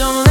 Don't